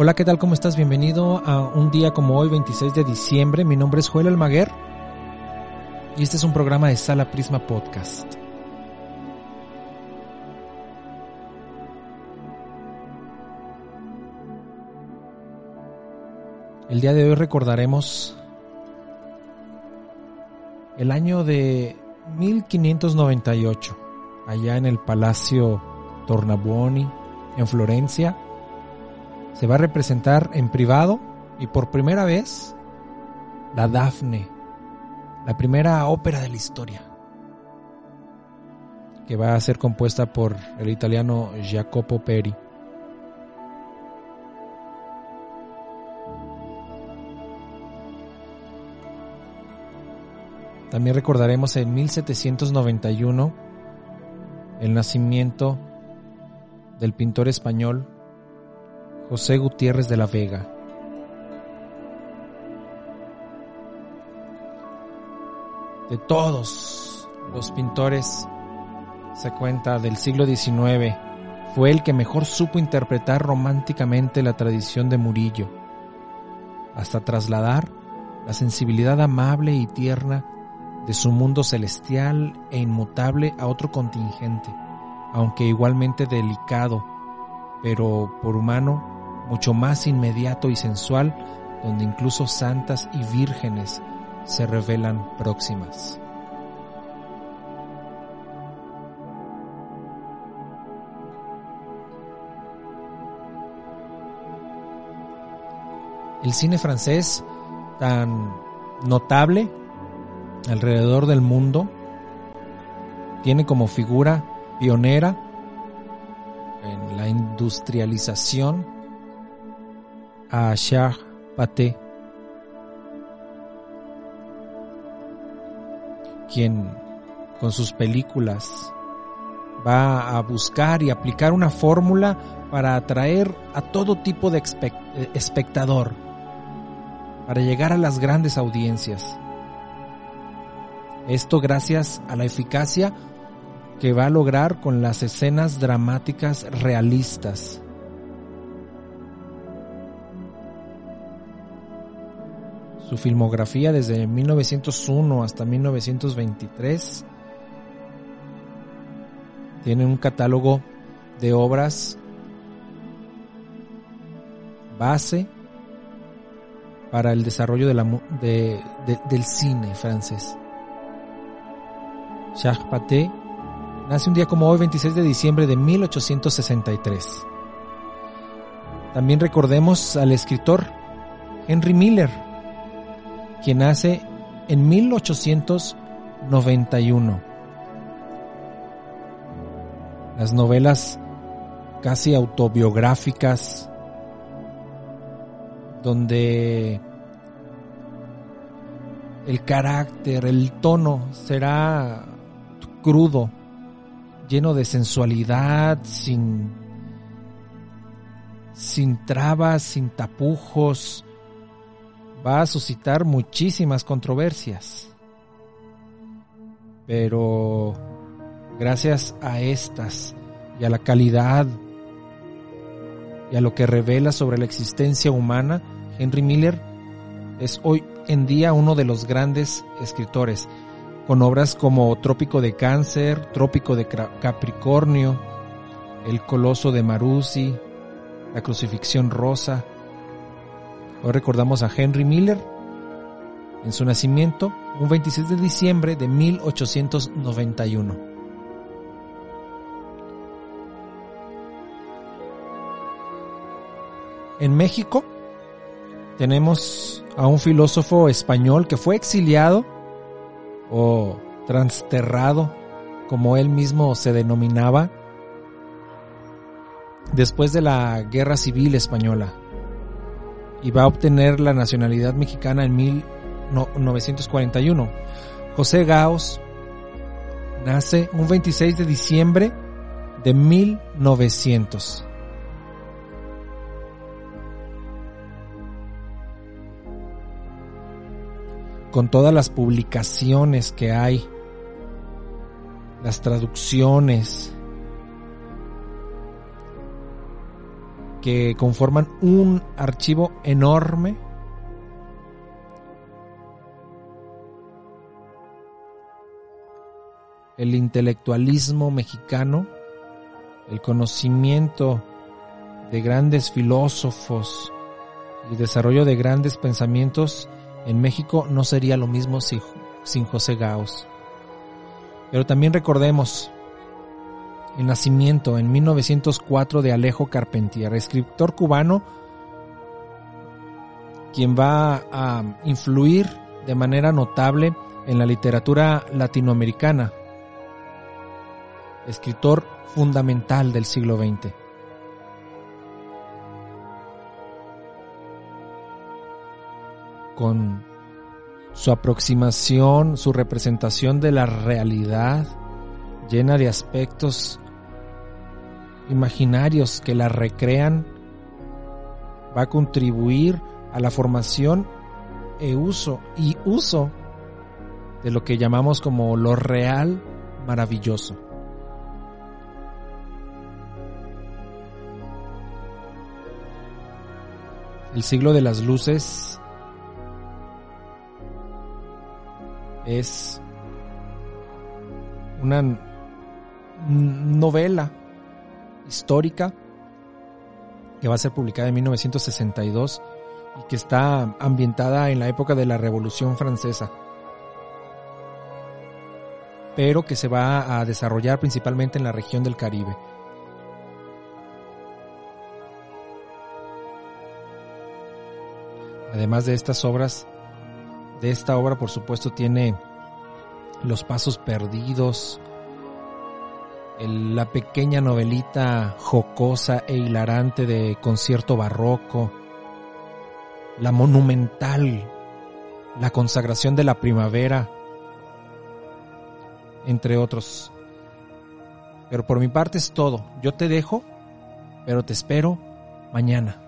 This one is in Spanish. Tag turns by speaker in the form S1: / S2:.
S1: Hola, ¿qué tal? ¿Cómo estás? Bienvenido a un día como hoy, 26 de diciembre. Mi nombre es Joel Almaguer y este es un programa de Sala Prisma Podcast. El día de hoy recordaremos el año de 1598, allá en el Palacio Tornabuoni, en Florencia se va a representar en privado y por primera vez la Dafne, la primera ópera de la historia, que va a ser compuesta por el italiano Jacopo Peri. También recordaremos en 1791 el nacimiento del pintor español José Gutiérrez de la Vega. De todos los pintores, se cuenta del siglo XIX, fue el que mejor supo interpretar románticamente la tradición de Murillo, hasta trasladar la sensibilidad amable y tierna de su mundo celestial e inmutable a otro contingente, aunque igualmente delicado, pero por humano mucho más inmediato y sensual, donde incluso santas y vírgenes se revelan próximas. El cine francés, tan notable alrededor del mundo, tiene como figura pionera en la industrialización a Charles Paté, quien con sus películas va a buscar y aplicar una fórmula para atraer a todo tipo de espectador, para llegar a las grandes audiencias. Esto gracias a la eficacia que va a lograr con las escenas dramáticas realistas Su filmografía desde 1901 hasta 1923 tiene un catálogo de obras base para el desarrollo del cine francés. Charles Paté nace un día como hoy, 26 de diciembre de 1863. También recordemos al escritor Henry Miller, quien nace en 1891. Las novelas casi autobiográficas donde el carácter, el tono será crudo, lleno de sensualidad, sin, sin trabas, sin tapujos, va a suscitar muchísimas controversias. Pero gracias a estas y a la calidad y a lo que revela sobre la existencia humana, Henry Miller es hoy en día uno de los grandes escritores, con obras como Trópico de Cáncer, Trópico de Capricornio, El Coloso de Marusi, La Crucifixión Rosa, Hoy recordamos a Henry Miller en su nacimiento, un 26 de diciembre de 1891. En México tenemos a un filósofo español que fue exiliado o transterrado, como él mismo se denominaba, después de la Guerra Civil Española y va a obtener la nacionalidad mexicana en 1941. José Gaos nace un 26 de diciembre de 1900. Con todas las publicaciones que hay, las traducciones, que conforman un archivo enorme el intelectualismo mexicano, el conocimiento de grandes filósofos y desarrollo de grandes pensamientos en México no sería lo mismo sin José Gauss. Pero también recordemos el nacimiento en 1904 de Alejo Carpentier, escritor cubano, quien va a influir de manera notable en la literatura latinoamericana, escritor fundamental del siglo XX. Con su aproximación, su representación de la realidad, llena de aspectos imaginarios que la recrean, va a contribuir a la formación e uso y uso de lo que llamamos como lo real maravilloso. El siglo de las luces es una novela histórica que va a ser publicada en 1962 y que está ambientada en la época de la Revolución Francesa, pero que se va a desarrollar principalmente en la región del Caribe. Además de estas obras, de esta obra por supuesto tiene Los Pasos Perdidos, la pequeña novelita jocosa e hilarante de concierto barroco, la monumental, la consagración de la primavera, entre otros. Pero por mi parte es todo. Yo te dejo, pero te espero mañana.